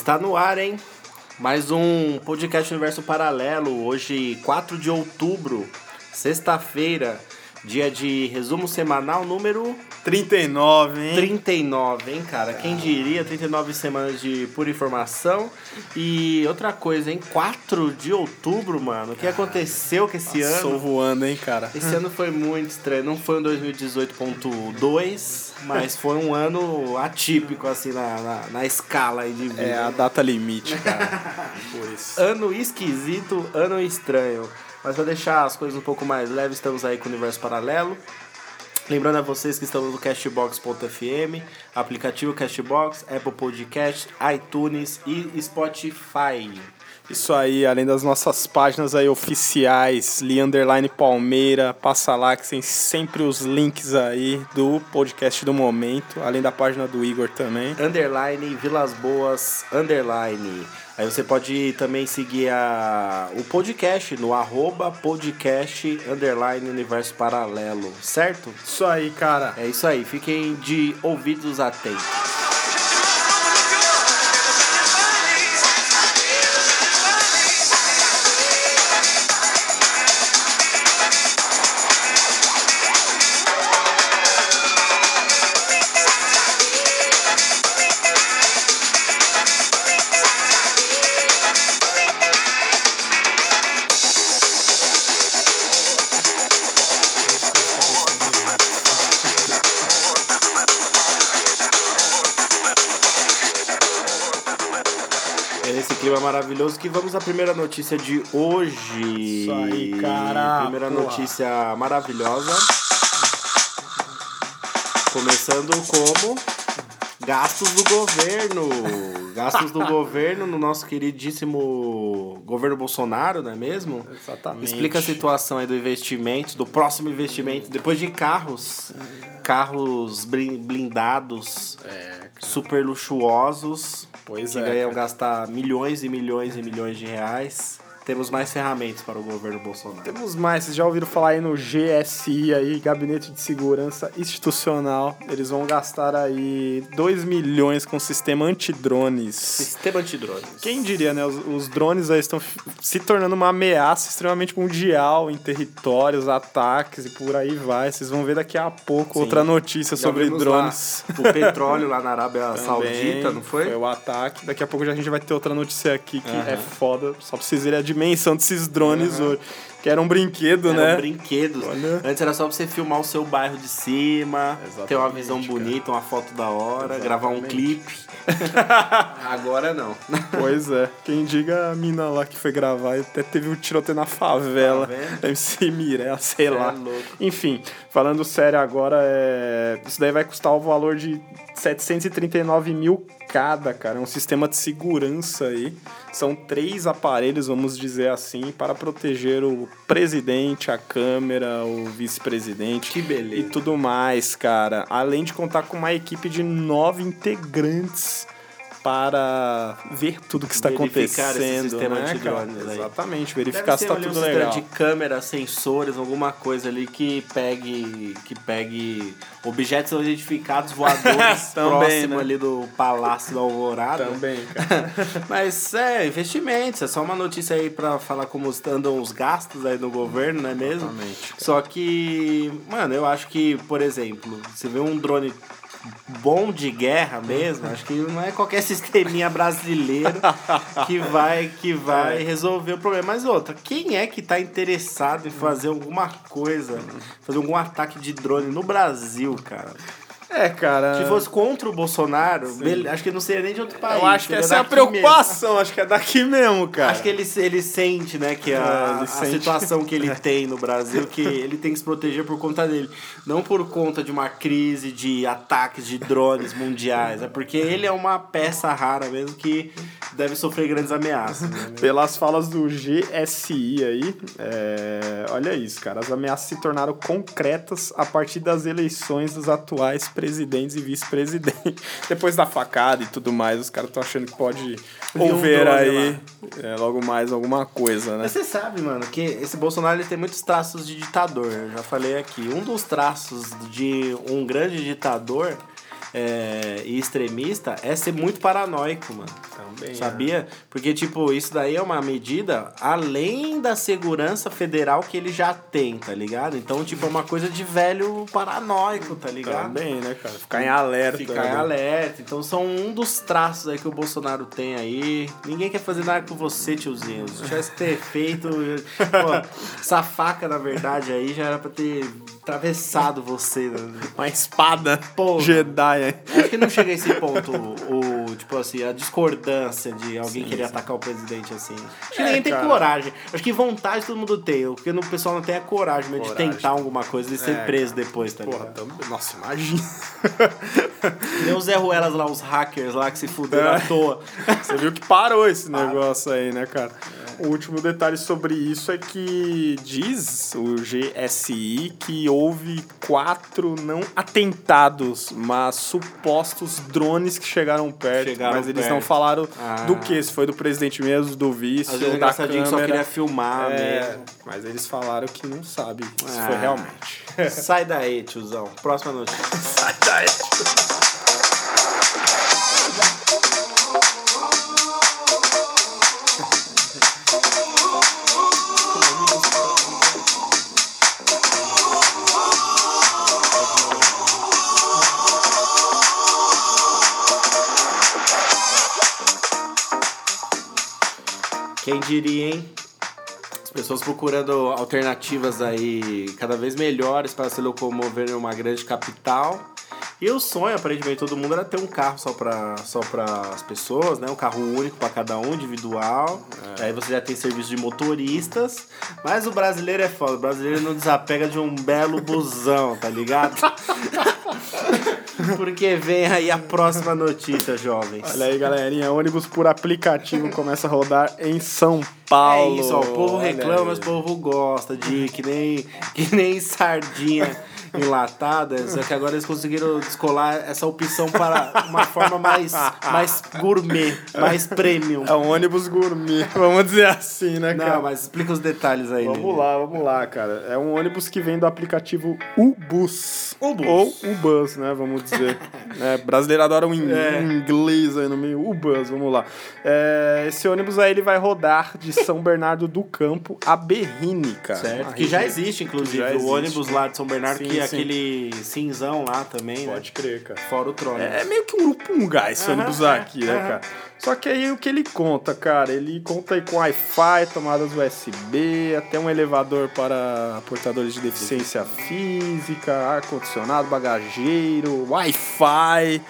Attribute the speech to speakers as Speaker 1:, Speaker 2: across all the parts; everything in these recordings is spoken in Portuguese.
Speaker 1: Está no ar, hein? Mais um podcast Universo Paralelo. Hoje, 4 de outubro, sexta-feira, dia de resumo semanal número
Speaker 2: 39, hein?
Speaker 1: 39, hein, cara? Quem diria 39 semanas de pura informação. E outra coisa, hein? 4 de outubro, mano. O que aconteceu com esse
Speaker 2: Passou
Speaker 1: ano?
Speaker 2: voando, hein, cara?
Speaker 1: Esse ano foi muito estranho. Não foi um 2018.2, mas foi um ano atípico, assim, na, na, na escala de vida.
Speaker 2: É a data limite, cara. Por isso.
Speaker 1: Ano esquisito, ano estranho. Mas pra deixar as coisas um pouco mais leves, estamos aí com o Universo Paralelo. Lembrando a vocês que estamos no Castbox.fm, aplicativo Castbox, Apple Podcast, iTunes e Spotify.
Speaker 2: Isso aí, além das nossas páginas aí oficiais, Li Underline Palmeira, passa lá que tem sempre os links aí do podcast do momento, além da página do Igor também.
Speaker 1: Underline Vilas Boas, underline. Aí você pode também seguir a, o podcast no arroba podcast underline universo paralelo, certo?
Speaker 2: Isso aí, cara.
Speaker 1: É isso aí, fiquem de ouvidos atentos. Que vamos à primeira notícia de hoje.
Speaker 2: Isso aí, cara.
Speaker 1: Primeira notícia maravilhosa. Começando como gastos do governo. Gastos do governo no nosso queridíssimo governo Bolsonaro, não é mesmo?
Speaker 2: Exatamente.
Speaker 1: Explica a situação aí do investimento, do próximo investimento, depois de carros, carros blindados, super luxuosos,
Speaker 2: Pois
Speaker 1: que
Speaker 2: é,
Speaker 1: ganham
Speaker 2: cara.
Speaker 1: gastar milhões e milhões e milhões de reais. Temos mais ferramentas para o governo Bolsonaro.
Speaker 2: Temos mais, vocês já ouviram falar aí no GSI aí, Gabinete de Segurança Institucional. Eles vão gastar aí 2 milhões com sistema antidrones.
Speaker 1: Sistema antidrones.
Speaker 2: Quem diria, né? Os, os drones aí estão se tornando uma ameaça extremamente mundial em territórios, ataques e por aí vai. Vocês vão ver daqui a pouco
Speaker 1: Sim.
Speaker 2: outra notícia
Speaker 1: Já
Speaker 2: sobre drones.
Speaker 1: lá O petróleo lá na Arábia
Speaker 2: Também
Speaker 1: Saudita, não foi?
Speaker 2: Foi o ataque. Daqui a pouco já a gente vai ter outra notícia aqui que
Speaker 1: Aham.
Speaker 2: é foda. Só pra vocês verem a dimensão desses drones hoje. Que era um brinquedo,
Speaker 1: Eram
Speaker 2: né?
Speaker 1: brinquedos.
Speaker 2: Olha.
Speaker 1: Antes era só pra você filmar o seu bairro de cima,
Speaker 2: Exatamente,
Speaker 1: ter uma visão
Speaker 2: cara.
Speaker 1: bonita, uma foto da hora, gravar um
Speaker 2: Exatamente.
Speaker 1: clipe. Agora não.
Speaker 2: Pois é. Quem diga a mina lá que foi gravar, até teve um tiroteio na favela.
Speaker 1: Tá?
Speaker 2: MC Mirella, sei
Speaker 1: Cê
Speaker 2: lá.
Speaker 1: é louco.
Speaker 2: Enfim, falando sério agora, é... isso daí vai custar o valor de 739 mil cada, cara. É um sistema de segurança aí. São três aparelhos, vamos dizer assim, para proteger o presidente, a câmera, o vice-presidente.
Speaker 1: Que beleza.
Speaker 2: E tudo mais, cara. Além de contar com uma equipe de nove integrantes para ver tudo que está
Speaker 1: Verificar esse
Speaker 2: acontecendo,
Speaker 1: sistema
Speaker 2: né,
Speaker 1: antidrones aí.
Speaker 2: Exatamente,
Speaker 1: Deve
Speaker 2: verificar se
Speaker 1: ser
Speaker 2: tá
Speaker 1: ali um
Speaker 2: tudo
Speaker 1: sistema
Speaker 2: legal.
Speaker 1: de câmera, sensores, alguma coisa ali que pegue, que pegue objetos identificados voadores
Speaker 2: Também,
Speaker 1: próximo
Speaker 2: né?
Speaker 1: ali do Palácio da Alvorada.
Speaker 2: Também, cara.
Speaker 1: Mas é, investimentos, é só uma notícia aí pra falar como andam os gastos aí no governo, não é mesmo?
Speaker 2: Exatamente, cara.
Speaker 1: Só que, mano, eu acho que, por exemplo, você vê um drone bom de guerra mesmo, acho que não é qualquer sisteminha brasileiro que vai que vai
Speaker 2: É.
Speaker 1: resolver o problema. Mas outra, quem é que tá interessado em fazer alguma coisa, fazer algum ataque de drone no Brasil, cara?
Speaker 2: É, cara.
Speaker 1: Se fosse contra o Bolsonaro, bele- acho que não seria nem de outro país.
Speaker 2: eu acho que essa é a
Speaker 1: daqui mesmo.
Speaker 2: preocupação, acho que é daqui mesmo, cara.
Speaker 1: Acho que ele, ele sente, né, que
Speaker 2: É,
Speaker 1: a,
Speaker 2: ele
Speaker 1: a situação que ele tem no Brasil, que ele tem que se proteger por conta dele. Não por conta de uma crise de ataques de drones mundiais. É porque ele é uma peça rara mesmo que deve sofrer grandes ameaças. né?
Speaker 2: Pelas falas do GSI aí, é, olha isso, cara. As ameaças se tornaram concretas a partir das eleições dos atuais presidentes e vice-presidentes. Depois da facada e tudo mais, os caras estão achando que pode
Speaker 1: Vi um
Speaker 2: aí é, logo mais alguma coisa, né?
Speaker 1: Mas você sabe, mano, que esse Bolsonaro ele tem muitos traços de ditador. Eu já falei aqui. Um dos traços de um grande ditador é, e extremista é ser muito paranoico, mano.
Speaker 2: Também.
Speaker 1: Sabia? Porque, tipo, isso daí é uma medida além da segurança federal que ele já tem, tá ligado? Então, tipo, é uma coisa de velho paranoico, tá ligado?
Speaker 2: Também, né, cara? Ficar em alerta.
Speaker 1: Ficar
Speaker 2: né?
Speaker 1: em alerta. Então são um dos traços aí que o Bolsonaro tem aí. Ninguém quer fazer nada com você, tiozinho. Se tivesse ter feito. Pô, essa faca, na verdade, aí já era pra ter atravessado você. Né?
Speaker 2: Uma espada
Speaker 1: Pô.
Speaker 2: Jedi.
Speaker 1: Acho que não chega a esse ponto, o, tipo assim, a discordância de alguém querer atacar o presidente assim. Acho que
Speaker 2: É,
Speaker 1: ninguém tem
Speaker 2: cara.
Speaker 1: coragem. Acho que vontade todo mundo tem. O que o pessoal não tem é coragem, mesmo de
Speaker 2: Coragem.
Speaker 1: tentar alguma coisa e ser
Speaker 2: É,
Speaker 1: preso depois, tá
Speaker 2: Porra,
Speaker 1: ligado?
Speaker 2: Nossa, imagina.
Speaker 1: Nem os Zé Ruelas lá, os hackers lá que se fuderam
Speaker 2: É.
Speaker 1: à toa.
Speaker 2: Você viu que parou esse negócio aí, né, cara? O último detalhe sobre isso é que diz o GSI que houve quatro não atentados, mas supostos drones que chegaram perto.
Speaker 1: Chegaram
Speaker 2: mas eles
Speaker 1: perto.
Speaker 2: não falaram
Speaker 1: Ah.
Speaker 2: do que, se foi do presidente mesmo, do vice,
Speaker 1: Às vezes é
Speaker 2: ou da
Speaker 1: que só
Speaker 2: câmera.
Speaker 1: queria filmar
Speaker 2: É,
Speaker 1: mesmo.
Speaker 2: mas eles falaram que não sabe se
Speaker 1: Ah.
Speaker 2: foi realmente.
Speaker 1: Sai daí, tiozão. Próxima notícia.
Speaker 2: Sai daí.
Speaker 1: Quem diria, hein? As pessoas procurando alternativas aí cada vez melhores para se locomover em uma grande capital. E o sonho, aparentemente, todo mundo era ter um carro só para só as pessoas, né? Um carro único para cada um, individual. Aí você já tem serviço de motoristas. Mas o brasileiro é foda. O brasileiro não desapega de um belo busão, tá ligado? Porque vem aí a próxima notícia, jovens.
Speaker 2: Olha aí, galerinha. Ônibus por aplicativo começa a rodar em São Paulo.
Speaker 1: É isso, ó, o povo
Speaker 2: Olha
Speaker 1: reclama,
Speaker 2: aí.
Speaker 1: mas o povo gosta de que nem, que nem sardinha enlatada, só que agora eles conseguiram descolar essa opção para uma forma mais, mais gourmet, mais premium.
Speaker 2: É um ônibus gourmet, vamos dizer assim, né, cara?
Speaker 1: Não, mas explica os detalhes aí.
Speaker 2: Vamos
Speaker 1: Lili.
Speaker 2: lá, vamos lá, cara. É um ônibus que vem do aplicativo Ubus.
Speaker 1: Ubus.
Speaker 2: Ou Ubus, né? Vamos dizer. é, brasileiro adora um,
Speaker 1: É.
Speaker 2: inglês aí no meio. Ubus, vamos lá. É, esse ônibus aí ele vai rodar de São Bernardo do Campo a Berrini, cara.
Speaker 1: Certo, que já existe, inclusive,
Speaker 2: Já
Speaker 1: o
Speaker 2: existe.
Speaker 1: ônibus lá de São Bernardo,
Speaker 2: Sim,
Speaker 1: que é aquele cinzão lá também, né?
Speaker 2: Pode crer, cara.
Speaker 1: Fora o trono.
Speaker 2: É meio que um grupo um gás esse
Speaker 1: Aham,
Speaker 2: ônibus
Speaker 1: é,
Speaker 2: aqui, né, cara? Só que aí o que ele conta, cara? Ele conta aí com Wi-Fi, tomadas USB, até um elevador para portadores de deficiência física, ar-condicionado, bagageiro, Wi-Fi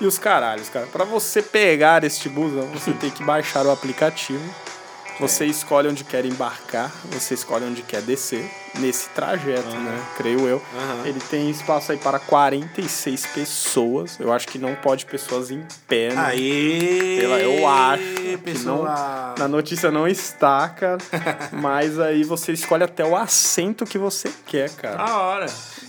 Speaker 2: e os caralhos, cara. Para você pegar este busão, você tem que baixar o aplicativo. Você escolhe onde quer embarcar, você escolhe onde quer descer nesse trajeto, né? Creio eu.
Speaker 1: Aham.
Speaker 2: Ele tem espaço aí para 46 pessoas. Eu acho que não pode pessoas em pé. né?
Speaker 1: Aí,
Speaker 2: Pela- eu acho que
Speaker 1: pessoa...
Speaker 2: Na notícia não está, cara. mas aí você escolhe até o assento que você quer, cara.
Speaker 1: Da hora.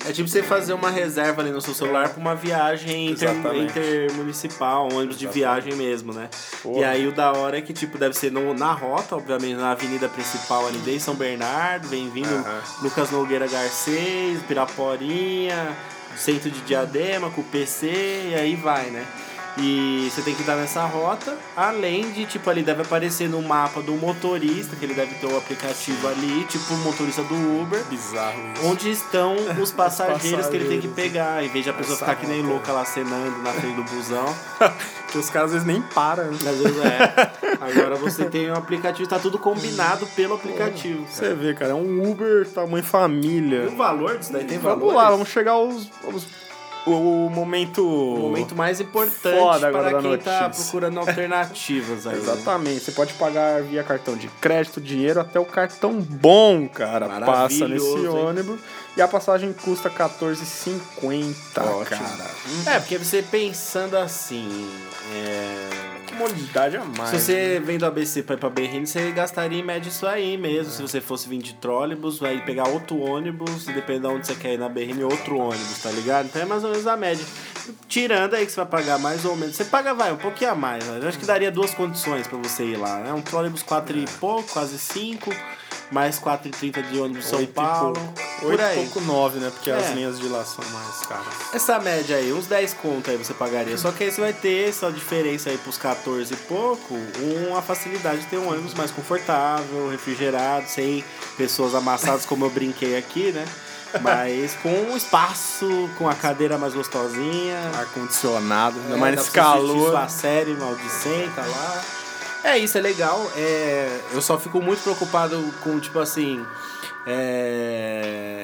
Speaker 1: É tipo você fazer uma reserva ali no seu celular pra uma viagem inter, intermunicipal, um ônibus de viagem mesmo, né?
Speaker 2: Porra.
Speaker 1: E aí o da hora é que, tipo, deve ser no, na rota, obviamente, na avenida principal ali desde São Bernardo, vem vindo
Speaker 2: Aham.
Speaker 1: Lucas Nogueira Garcês, Piraporinha, centro de Diadema, com o PC, e aí vai, né? E você tem que dar nessa rota, além de, tipo, ali deve aparecer no mapa do motorista, que ele deve ter o aplicativo ali, tipo o motorista do Uber,
Speaker 2: Bizarro isso.
Speaker 1: onde estão os passageiros que ele tem que
Speaker 2: passageiros.
Speaker 1: pegar, em vez de a pessoa ficar que nem louca lá cenando na frente do busão.
Speaker 2: que os caras às vezes nem param. né?
Speaker 1: Às vezes é. Agora você tem um aplicativo, tá tudo combinado pelo aplicativo.
Speaker 2: Você vê, cara, é um Uber tamanho família.
Speaker 1: E o valor disso daí tem valor?
Speaker 2: Vamos lá, vamos chegar aos. aos- o, momento.
Speaker 1: O momento mais importante para quem tá
Speaker 2: notícia.
Speaker 1: procurando alternativas aí. né?
Speaker 2: Exatamente, você pode pagar via cartão de crédito, dinheiro, até o cartão bom, cara. Passa nesse
Speaker 1: hein?
Speaker 2: ônibus. E a passagem custa R$14,50,
Speaker 1: Ótimo.
Speaker 2: cara.
Speaker 1: É, porque você pensando assim. É...
Speaker 2: Comodidade a mais.
Speaker 1: Se você vem do ABC pra ir pra Berrini, você gastaria em média isso aí mesmo. Se você fosse vir de trólebus, vai pegar outro ônibus, dependendo de onde você quer ir na Berrini, outro ônibus, tá ligado? Então é mais ou menos a média. Tirando aí que você vai pagar mais ou menos. Você paga, vai, um pouquinho a mais. né? Eu acho que daria duas condições pra você ir lá, né? Um trólebus 4 e pouco, quase 5. Mais 4,30 de ônibus São
Speaker 2: e
Speaker 1: Paulo.
Speaker 2: pouco.
Speaker 1: Por
Speaker 2: Oito e
Speaker 1: aí.
Speaker 2: pouco nove, né? Porque
Speaker 1: É.
Speaker 2: as linhas de lá são mais caras.
Speaker 1: Essa média aí, uns 10 conto aí você pagaria. Só que aí você vai ter essa diferença aí pros 14 e pouco, uma facilidade de ter um ônibus mais confortável, refrigerado, sem pessoas amassadas como eu brinquei aqui, né? Mas com um espaço, com a cadeira mais gostosinha.
Speaker 2: Ar-condicionado,
Speaker 1: É,
Speaker 2: mais
Speaker 1: dá
Speaker 2: nesse calor.
Speaker 1: Sua série maldicenta lá. É isso, é legal. É, eu só fico muito preocupado com, tipo assim. É.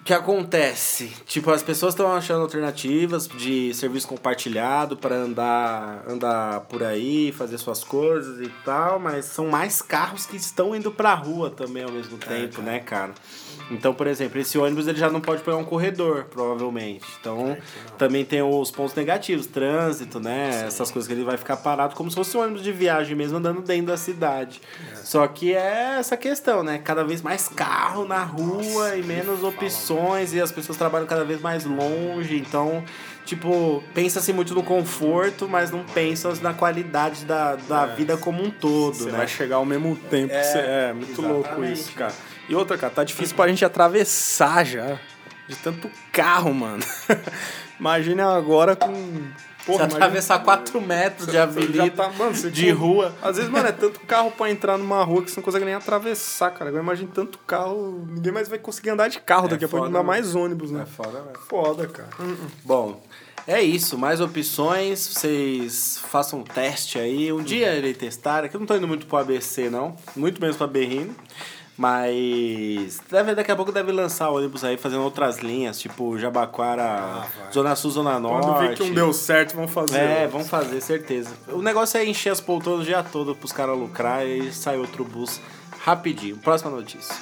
Speaker 1: O que acontece? Tipo, as pessoas estão achando alternativas de serviço compartilhado para andar, andar por aí, fazer suas coisas e tal, mas são mais carros que estão indo pra rua também ao mesmo tempo, né, cara? Então, por exemplo, esse ônibus ele já não pode pegar um corredor, provavelmente. Então, também tem os pontos negativos, trânsito, né? Essas coisas que ele vai ficar parado como se fosse um ônibus de viagem mesmo andando dentro da cidade. Só que é essa questão, né? Cada vez mais carro na rua e menos opções e as pessoas trabalham cada vez mais longe, então Tipo, pensa-se muito no conforto, mas não pensa na qualidade da, da vida como um todo,
Speaker 2: Você
Speaker 1: né?
Speaker 2: vai chegar ao mesmo tempo.
Speaker 1: É,
Speaker 2: que você- É, muito louco
Speaker 1: exatamente.
Speaker 2: isso, cara. E outra, cara, tá difícil pra gente atravessar já. De tanto carro, mano. Imagina agora com.
Speaker 1: Você
Speaker 2: imagina-
Speaker 1: atravessar 4 metros de
Speaker 2: Já
Speaker 1: avenida
Speaker 2: tá, mano,
Speaker 1: de
Speaker 2: com-
Speaker 1: rua.
Speaker 2: Às vezes, mano, é tanto carro pra entrar numa rua que você não consegue nem atravessar, cara. Agora imagina tanto carro, ninguém mais vai conseguir andar de carro daqui a pouco, ainda mais ônibus, né?
Speaker 1: É foda, velho.
Speaker 2: Foda, cara.
Speaker 1: Bom, é isso. Mais opções. Vocês façam um teste aí. Um dia irei testar. Aqui eu não tô indo muito pro ABC, não. Muito menos pra Berrino. Mas deve, daqui a pouco deve lançar ônibus aí fazendo outras linhas, tipo Jabaquara, Zona Sul, Zona Norte.
Speaker 2: Quando vê que um deu certo, vamos fazer.
Speaker 1: É, vamos fazer, certeza. O negócio é encher as poltronas o dia todo pros caras lucrar e aí sai outro bus rapidinho. Próxima notícia.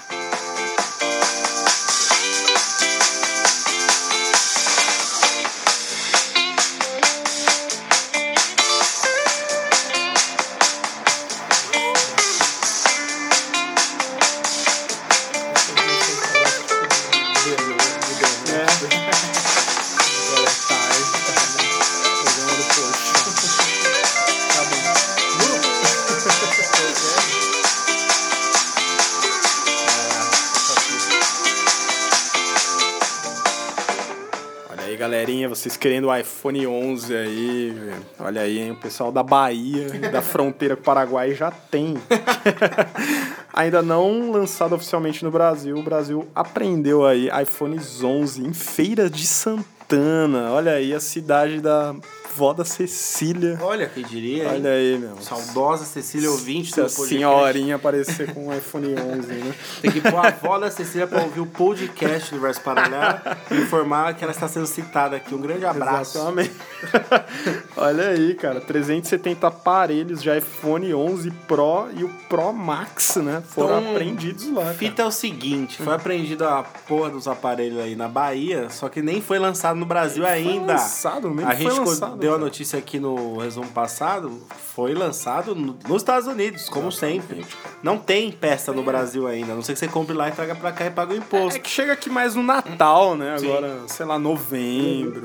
Speaker 2: Galerinha, vocês querendo o iPhone 11 aí, velho. olha aí, hein, o pessoal da Bahia, da fronteira com o Paraguai já tem. Ainda não lançado oficialmente no Brasil, o Brasil aprendeu aí iPhones 11 em Feira de Santana. Olha aí a cidade da vó da Cecília.
Speaker 1: Olha, quem diria, hein?
Speaker 2: Olha aí, meu.
Speaker 1: Saudosa Cecília ouvinte
Speaker 2: Se
Speaker 1: do podcast.
Speaker 2: senhorinha aparecer com um iPhone 11, né?
Speaker 1: Tem que pôr a avó da Cecília pra ouvir o podcast do Universo Paralelo e informar que ela está sendo citada aqui. Um grande abraço.
Speaker 2: Exatamente. Olha aí, cara, 370 aparelhos de iPhone 11 Pro e o Pro Max, né? Foram
Speaker 1: Então,
Speaker 2: apreendidos lá. Cara.
Speaker 1: fita é o seguinte, foi apreendida a porra dos aparelhos aí na Bahia, só que nem foi lançado no Brasil ainda.
Speaker 2: lançado, nem
Speaker 1: a
Speaker 2: foi
Speaker 1: gente
Speaker 2: lançado,
Speaker 1: deu a notícia aqui no resumo passado, foi lançado no- nos Estados Unidos, como sempre. Não tem peça no Brasil ainda, a não sei que você compre lá e traga pra cá e paga o
Speaker 2: É
Speaker 1: imposto.
Speaker 2: que chega aqui mais no Natal, né?
Speaker 1: Sim.
Speaker 2: Agora, sei lá, novembro.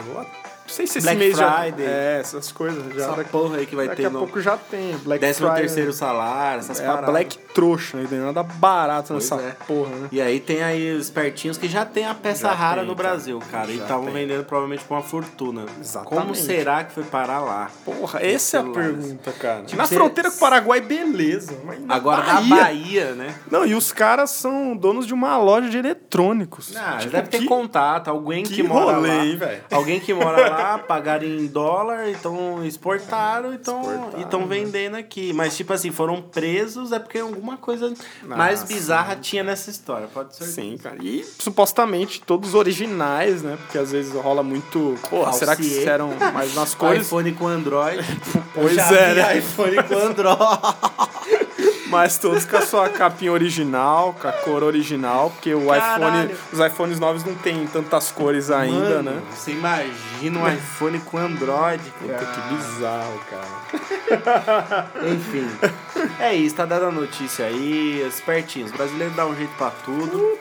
Speaker 2: Não sei se esse
Speaker 1: Black
Speaker 2: mês
Speaker 1: Friday.
Speaker 2: já. É, essas coisas. Já
Speaker 1: Essa
Speaker 2: daqui,
Speaker 1: porra aí que vai
Speaker 2: daqui
Speaker 1: ter
Speaker 2: a
Speaker 1: no
Speaker 2: pouco já tem. Black
Speaker 1: décimo
Speaker 2: Friday.
Speaker 1: terceiro salário, essas
Speaker 2: É a
Speaker 1: paradas.
Speaker 2: Black trouxa, tem nada barato
Speaker 1: Pois
Speaker 2: nessa
Speaker 1: é.
Speaker 2: porra, né?
Speaker 1: E aí tem aí os espertinhos que já tem a peça
Speaker 2: Já
Speaker 1: rara
Speaker 2: tem,
Speaker 1: no
Speaker 2: cara.
Speaker 1: Brasil, cara. E
Speaker 2: Já
Speaker 1: estavam
Speaker 2: tem.
Speaker 1: vendendo provavelmente com uma fortuna.
Speaker 2: Exatamente.
Speaker 1: Como será que foi parar lá?
Speaker 2: Porra, essa é a pergunta, cara.
Speaker 1: Tipo,
Speaker 2: Na
Speaker 1: você-
Speaker 2: fronteira com o Paraguai, beleza. Mas na
Speaker 1: Agora da
Speaker 2: Bahia-
Speaker 1: Bahia, né?
Speaker 2: Não, e os caras são donos de uma loja de eletrônicos.
Speaker 1: Ah,
Speaker 2: Tipo,
Speaker 1: deve ter
Speaker 2: que-
Speaker 1: contato, alguém que,
Speaker 2: que
Speaker 1: mora
Speaker 2: rolê,
Speaker 1: lá.
Speaker 2: velho?
Speaker 1: alguém que mora lá, pagaram em dólar, então exportaram então,
Speaker 2: Exportaram,
Speaker 1: e estão vendendo aqui. Mas, tipo assim, foram presos é porque alguma coisa
Speaker 2: Ah,
Speaker 1: mais bizarra tinha nessa história. Pode ser.
Speaker 2: Sim, cara. E supostamente todos originais, né? Porque às vezes rola muito. Pô, será que
Speaker 1: Falsiê.
Speaker 2: eram mais nas cores?
Speaker 1: iPhone com Android.
Speaker 2: Pois é, né?
Speaker 1: iPhone com Android.
Speaker 2: Mas todos com a sua capinha original, com a cor original, porque o
Speaker 1: Caralho.
Speaker 2: iPhone, os iPhones novos não tem tantas cores ainda,
Speaker 1: Mano,
Speaker 2: né?
Speaker 1: Você imagina um iPhone com Android,
Speaker 2: Puta,
Speaker 1: cara.
Speaker 2: que bizarro, cara.
Speaker 1: Enfim. É isso, tá dando a notícia aí, espertinhos. Os brasileiros dão um jeito pra tudo.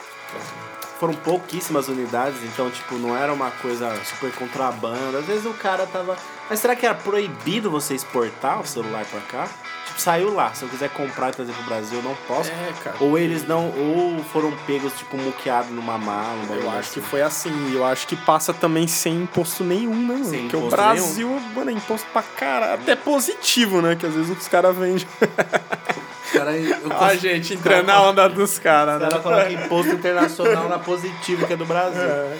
Speaker 1: Foram pouquíssimas unidades, então, tipo, não era uma coisa super contrabando. Às vezes o cara tava. Mas será que era proibido você exportar o celular pra cá? Tipo, saiu lá. Se eu quiser comprar e trazer pro Brasil, eu não posso.
Speaker 2: É, cara.
Speaker 1: Ou eles não, ou foram pegos, tipo, muqueados numa mala.
Speaker 2: Eu acho que
Speaker 1: assim.
Speaker 2: foi assim. Eu acho que passa também sem imposto nenhum, né, mano?
Speaker 1: Sem
Speaker 2: Porque o Brasil, mano, é imposto pra caralho. Até positivo, né? Que às vezes os caras vendem.
Speaker 1: Cara, eu
Speaker 2: A gente entra na onda dos caras,
Speaker 1: O
Speaker 2: né?
Speaker 1: cara coloca imposto internacional na positiva, que é do Brasil.
Speaker 2: É.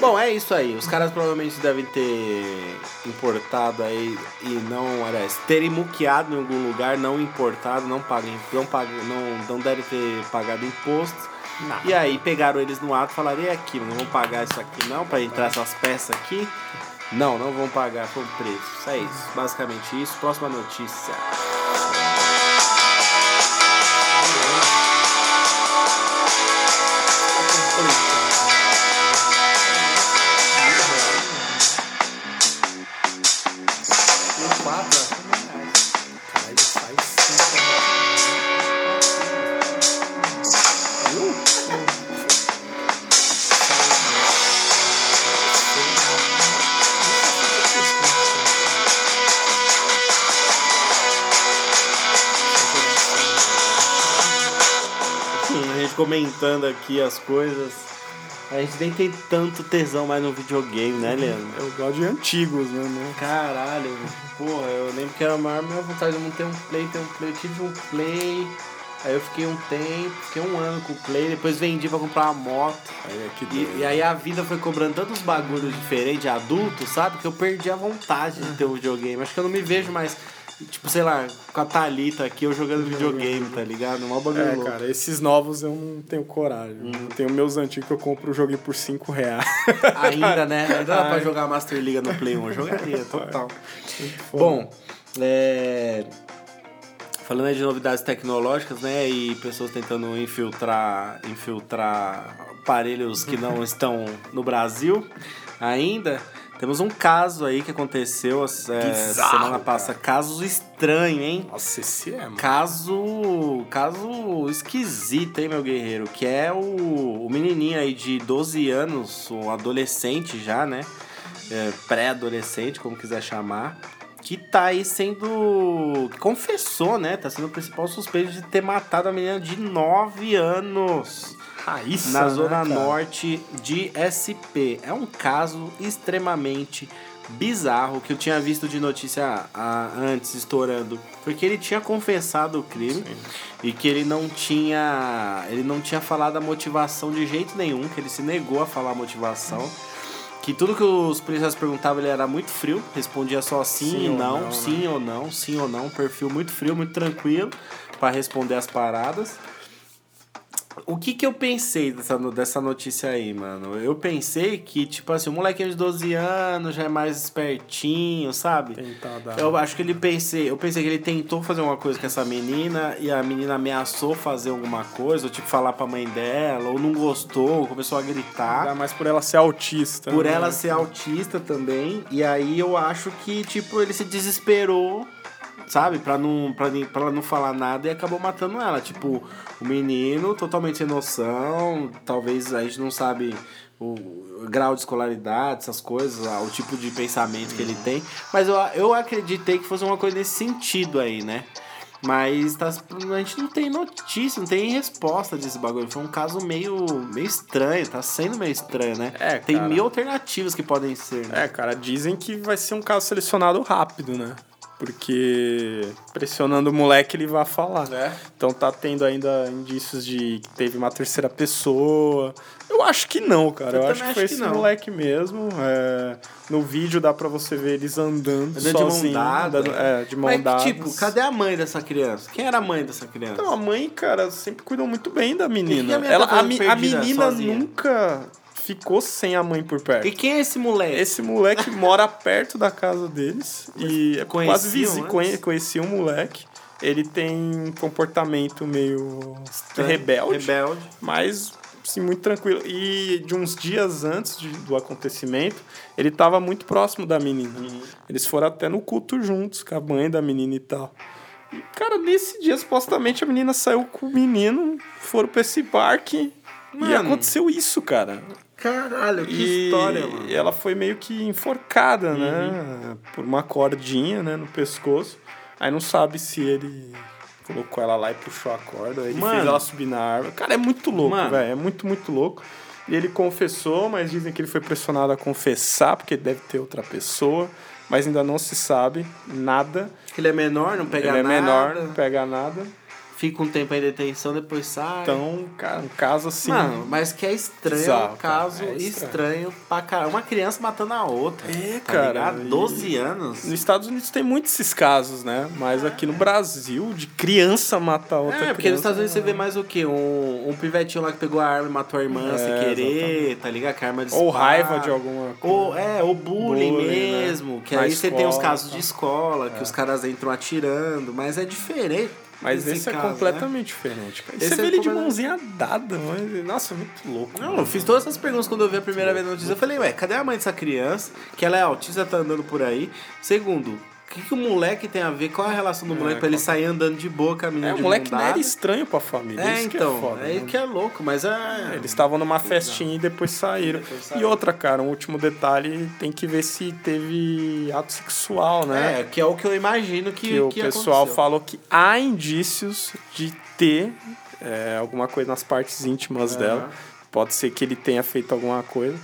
Speaker 1: Bom, é isso aí. Os caras provavelmente devem ter importado aí e não, aliás, terem muqueado em algum lugar, não importado, não pagam, não pagam, não, não devem ter pagado imposto. E aí pegaram eles no ato e falaram, e aqui, não vão pagar isso aqui não, pra entrar essas peças aqui? Não, não vão pagar, foi o preço. É isso, basicamente isso. Próxima notícia. Comentando aqui as coisas. A gente nem tem tanto tesão mais no videogame, né, Leandro?
Speaker 2: Eu gosto de antigos, né? né?
Speaker 1: Caralho, porra, eu lembro que era a maior minha vontade de ter um play, ter um play. Eu tive um play, aí eu fiquei um tempo, fiquei um ano com o play, depois vendi pra comprar uma moto.
Speaker 2: Aí é
Speaker 1: E, e aí a vida foi cobrando tantos bagulhos diferentes, adulto, sabe? Que eu perdi a vontade de ter um videogame. Acho que eu não me vejo mais, tipo, sei lá, com a Thalita aqui, eu jogando videogame, tá ligado? Mó bagulho
Speaker 2: É,
Speaker 1: louco.
Speaker 2: cara, esses novos eu não tenho coragem. Eu tenho meus antigos que eu compro o jogo por 5 reais.
Speaker 1: Ainda, né? Ainda dá pra jogar Master Liga no Play 1. Eu jogaria, total. Bom, é... Falando aí de novidades tecnológicas, né? E pessoas tentando infiltrar, infiltrar aparelhos que não estão no Brasil ainda. Temos um caso aí que aconteceu é,
Speaker 2: Bizarro,
Speaker 1: semana passada. Caso estranho, hein?
Speaker 2: Nossa, esse é, mano.
Speaker 1: Caso. Caso esquisito, hein, meu guerreiro? Que é o, o menininho aí de 12 anos, um adolescente já, né? É, Pré-adolescente, como quiser chamar. Que tá aí sendo. confessou, né? Tá sendo o principal suspeito de ter matado a menina de 9 anos
Speaker 2: Raiz,
Speaker 1: na
Speaker 2: né,
Speaker 1: zona
Speaker 2: cara?
Speaker 1: norte de SP. É um caso extremamente bizarro que eu tinha visto de notícia antes estourando, porque ele tinha confessado o crime e que ele não tinha ele não tinha falado a motivação de jeito nenhum, que ele se negou a falar a motivação. Que tudo que os policiais perguntavam ele era muito frio, respondia só sim,
Speaker 2: Sim
Speaker 1: e
Speaker 2: ou
Speaker 1: não,
Speaker 2: não, né?
Speaker 1: sim ou não, sim ou não, um perfil muito frio, muito tranquilo para responder as paradas. O que que eu pensei dessa, dessa notícia aí, mano? Eu pensei que, tipo assim, o molequinho de 12 anos já é mais espertinho, sabe?
Speaker 2: Tentar dar.
Speaker 1: Eu acho que ele pensei, eu pensei que ele tentou fazer uma coisa com essa menina e a menina ameaçou fazer alguma coisa, ou tipo falar pra mãe dela, ou não gostou, começou a gritar.
Speaker 2: Ainda mais por ela ser autista.
Speaker 1: Por
Speaker 2: né?
Speaker 1: ela ser autista também, e aí eu acho que, tipo, ele se desesperou, sabe? Pra não, pra, pra ela não falar nada e acabou matando ela. Tipo, o menino totalmente sem noção, talvez a gente não sabe o, grau de escolaridade, essas coisas, o tipo de pensamento que ele tem, mas eu, eu acreditei que fosse uma coisa nesse sentido aí, né? Mas tá, a gente não tem notícia, não tem resposta desse bagulho. Foi um caso meio, meio estranho, tá sendo meio estranho, né?
Speaker 2: É,
Speaker 1: tem
Speaker 2: cara.
Speaker 1: mil alternativas que podem ser, né?
Speaker 2: É, cara, dizem que vai ser um caso selecionado rápido, né? Porque pressionando o moleque ele vai falar.
Speaker 1: É.
Speaker 2: Então tá tendo ainda indícios de que teve uma terceira pessoa. Eu acho que não, cara.
Speaker 1: Eu
Speaker 2: Eu, acho que foi esse moleque mesmo. É, No vídeo dá pra você ver eles andando,
Speaker 1: Andando de mão
Speaker 2: sozinho,
Speaker 1: dada.
Speaker 2: é, de mão
Speaker 1: Mas,
Speaker 2: dada.
Speaker 1: tipo, cadê a mãe dessa criança? Quem era a mãe dessa criança?
Speaker 2: Então, a mãe, cara, sempre cuidou muito bem da
Speaker 1: E
Speaker 2: menina.
Speaker 1: a menina
Speaker 2: Ela, a, a menina
Speaker 1: sozinha?
Speaker 2: nunca ficou sem a mãe por perto.
Speaker 1: E quem é esse moleque?
Speaker 2: Esse moleque mora perto da casa deles e é quase vizinho, conhe, conhecia um moleque. Ele tem um comportamento meio rebelde,
Speaker 1: Rebelde.
Speaker 2: mas assim, muito tranquilo. E de uns dias antes de- do acontecimento, ele estava muito próximo da menina.
Speaker 1: Uhum.
Speaker 2: Eles foram até no culto juntos, com a mãe da menina e tal. E, cara, nesse dia, supostamente, a menina saiu com o menino, foram pra esse parque e
Speaker 1: Mano.
Speaker 2: aconteceu isso, cara.
Speaker 1: Caralho, que
Speaker 2: E
Speaker 1: história, mano. Uhum.
Speaker 2: ela foi meio que enforcada, né? Por uma cordinha, né, no pescoço. Aí não sabe se ele colocou ela lá e puxou a corda, ele
Speaker 1: Mano.
Speaker 2: fez ela subir na árvore. Cara, é muito louco, velho. É muito, muito louco. E ele confessou, mas dizem que ele foi pressionado a confessar, porque deve ter outra pessoa. Mas ainda não se sabe nada.
Speaker 1: Ele é menor, não pega
Speaker 2: ele é
Speaker 1: nada.
Speaker 2: menor, não pega nada.
Speaker 1: Fica um tempo em detenção, depois sai.
Speaker 2: Então, cara, um caso assim.
Speaker 1: Mano, mas que é estranho,
Speaker 2: Bizarro,
Speaker 1: um caso
Speaker 2: é
Speaker 1: estranho.
Speaker 2: estranho.
Speaker 1: pra caramba. Uma criança matando a outra.
Speaker 2: É,
Speaker 1: tá
Speaker 2: cara,
Speaker 1: ligado?
Speaker 2: e-
Speaker 1: 12 anos.
Speaker 2: Nos Estados Unidos tem muitos esses casos, né? Mas aqui no Brasil, de criança matar outra
Speaker 1: É, porque
Speaker 2: criança.
Speaker 1: nos Estados Unidos você vê mais o quê? Um, um pivetinho lá que pegou a arma e matou a irmã
Speaker 2: É,
Speaker 1: sem querer, tá ligado? Que a arma
Speaker 2: Ou
Speaker 1: dispara.
Speaker 2: raiva de alguma coisa.
Speaker 1: Ou, é, ou bullying,
Speaker 2: Bullying, né?
Speaker 1: mesmo. Que
Speaker 2: Na
Speaker 1: aí você tem os
Speaker 2: escola,
Speaker 1: casos
Speaker 2: tá.
Speaker 1: de escola, que os caras entram atirando, mas é diferente.
Speaker 2: Mas
Speaker 1: esse
Speaker 2: esse é
Speaker 1: caso, né?
Speaker 2: completamente diferente, cara. E
Speaker 1: Esse
Speaker 2: você
Speaker 1: é
Speaker 2: vê ele de mãozinha dada, mas... Nossa, muito louco.
Speaker 1: Não, eu fiz todas essas perguntas quando eu vi a primeira vez na notícia. Eu falei, ué, cadê a mãe dessa criança? Que ela é autista, tá andando por aí. Segundo, o que, que o moleque tem a ver? Qual é a relação do moleque pra ele sair andando de boa, caminhando
Speaker 2: É, o moleque nem era estranho pra família.
Speaker 1: É,
Speaker 2: isso que
Speaker 1: então,
Speaker 2: é foda.
Speaker 1: é
Speaker 2: né?
Speaker 1: que é louco, mas é...
Speaker 2: Eles estavam numa festinha e depois saíram.
Speaker 1: Depois
Speaker 2: E
Speaker 1: saíram.
Speaker 2: outra, cara, um último detalhe, tem que ver se teve ato sexual, né?
Speaker 1: É, que é o que eu imagino que,
Speaker 2: que o
Speaker 1: que
Speaker 2: pessoal
Speaker 1: aconteceu.
Speaker 2: falou que há indícios de ter é, alguma coisa nas partes íntimas dela. Pode ser que ele tenha feito alguma coisa.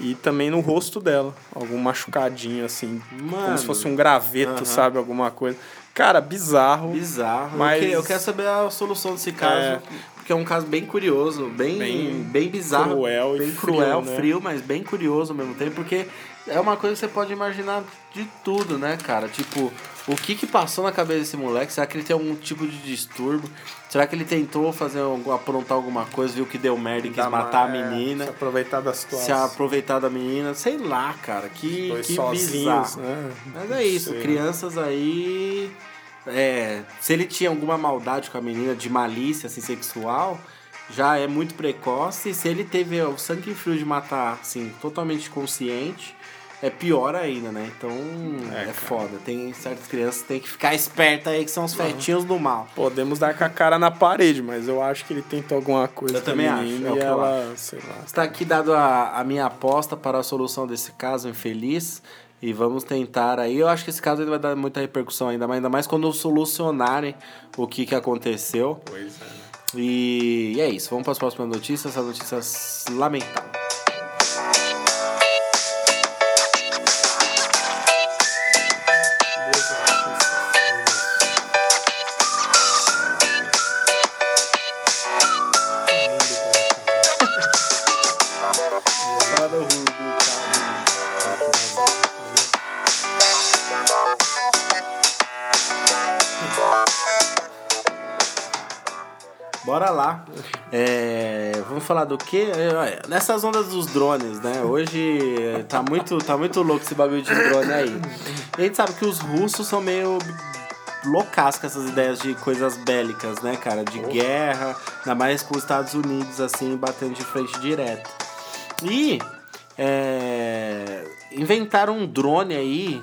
Speaker 2: E também no rosto dela. Algum machucadinho, assim. como
Speaker 1: Mano.
Speaker 2: se fosse um graveto,
Speaker 1: Aham.
Speaker 2: sabe? Alguma coisa. Cara, bizarro.
Speaker 1: Bizarro.
Speaker 2: Mas-
Speaker 1: Eu, que- eu quero saber a solução desse caso,
Speaker 2: É.
Speaker 1: porque é um caso bem curioso, bem, bem,
Speaker 2: Bem
Speaker 1: bizarro.
Speaker 2: cruel e
Speaker 1: bem
Speaker 2: frio,
Speaker 1: cruel,
Speaker 2: né?
Speaker 1: frio, mas bem curioso ao mesmo tempo, porque é uma coisa que você pode imaginar de tudo, né, cara? Tipo, o que que passou na cabeça desse moleque? Será que ele tem algum tipo de distúrbio? Será que ele tentou fazer algum- aprontar alguma coisa, viu que deu merda e quis matar
Speaker 2: uma-
Speaker 1: a
Speaker 2: é,
Speaker 1: menina?
Speaker 2: se aproveitar da
Speaker 1: Se
Speaker 2: situação.
Speaker 1: aproveitar da menina, sei lá, cara, que,
Speaker 2: Dois
Speaker 1: que
Speaker 2: sozinhos,
Speaker 1: bizarro.
Speaker 2: né?
Speaker 1: Mas é isso,
Speaker 2: Sei.
Speaker 1: crianças aí. É, se ele tinha alguma maldade com a menina de malícia assim, sexual, já é muito precoce. Se ele teve o sangue frio de matar, assim, totalmente consciente, é pior ainda, né? Então é,
Speaker 2: É,
Speaker 1: foda. Tem certas crianças que tem que ficar esperta aí, que são os fetinhos do mal.
Speaker 2: Podemos dar com a cara na parede, mas eu acho que ele tentou alguma coisa
Speaker 1: Eu também acho, é o que eu
Speaker 2: ela, sei lá.
Speaker 1: Está aqui dado a, a minha aposta para a solução desse caso infeliz. E vamos tentar aí. Eu acho que esse caso vai dar muita repercussão ainda, mais- ainda mais quando solucionarem o que, que aconteceu.
Speaker 2: Pois é, né?
Speaker 1: E, e é isso. Vamos para as próximas notícias. Essas notícias lamentáveis. Bora lá. É, vamos falar do quê? É, Nessas ondas dos drones, né? Hoje é, tá muito, tá muito louco esse bagulho de drone aí. E a gente sabe que os russos são meio loucas com essas ideias de coisas bélicas, né, cara? De guerra, ainda mais com os Estados Unidos, assim, batendo de frente direto. E é, inventaram um drone aí,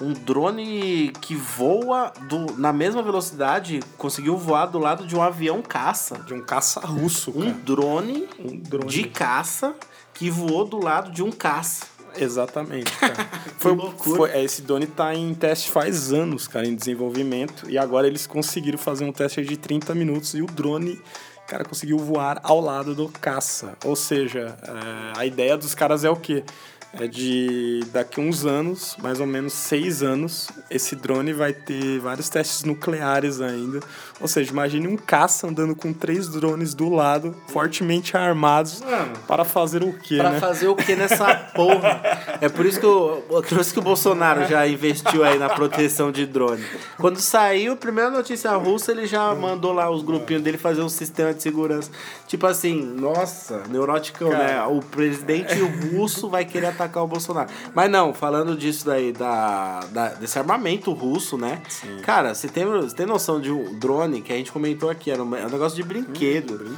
Speaker 1: um drone que voa do, na mesma velocidade, conseguiu voar do lado de um avião caça.
Speaker 2: De um caça russo,
Speaker 1: Um drone
Speaker 2: Um drone.
Speaker 1: de caça que voou do lado de um caça.
Speaker 2: Exatamente, cara. foi,
Speaker 1: loucura.
Speaker 2: foi- é, esse drone tá em teste faz anos, cara, em desenvolvimento. E agora eles conseguiram fazer um teste de 30 minutos e o drone, cara, conseguiu voar ao lado do caça. Ou seja, é, a ideia dos caras é o quê? É de daqui uns anos, mais ou menos seis anos, esse drone vai ter vários testes nucleares ainda. Ou seja, imagine um caça andando com três drones do lado, fortemente armados,
Speaker 1: Mano.
Speaker 2: para fazer o quê,
Speaker 1: Pra
Speaker 2: né?
Speaker 1: fazer o que nessa porra? É por isso que o, por isso que o Bolsonaro já investiu aí na proteção de drone. Quando saiu a primeira notícia russa, ele já mandou lá os grupinhos dele fazer um sistema de segurança. Tipo assim, nossa, neurótico, né? O presidente russo vai querer atacar o Bolsonaro. Mas não, falando disso daí, da, da- desse armamento russo, né? Cara, você tem, você tem noção de um drone que a gente comentou aqui, era um, é um negócio de brinquedo.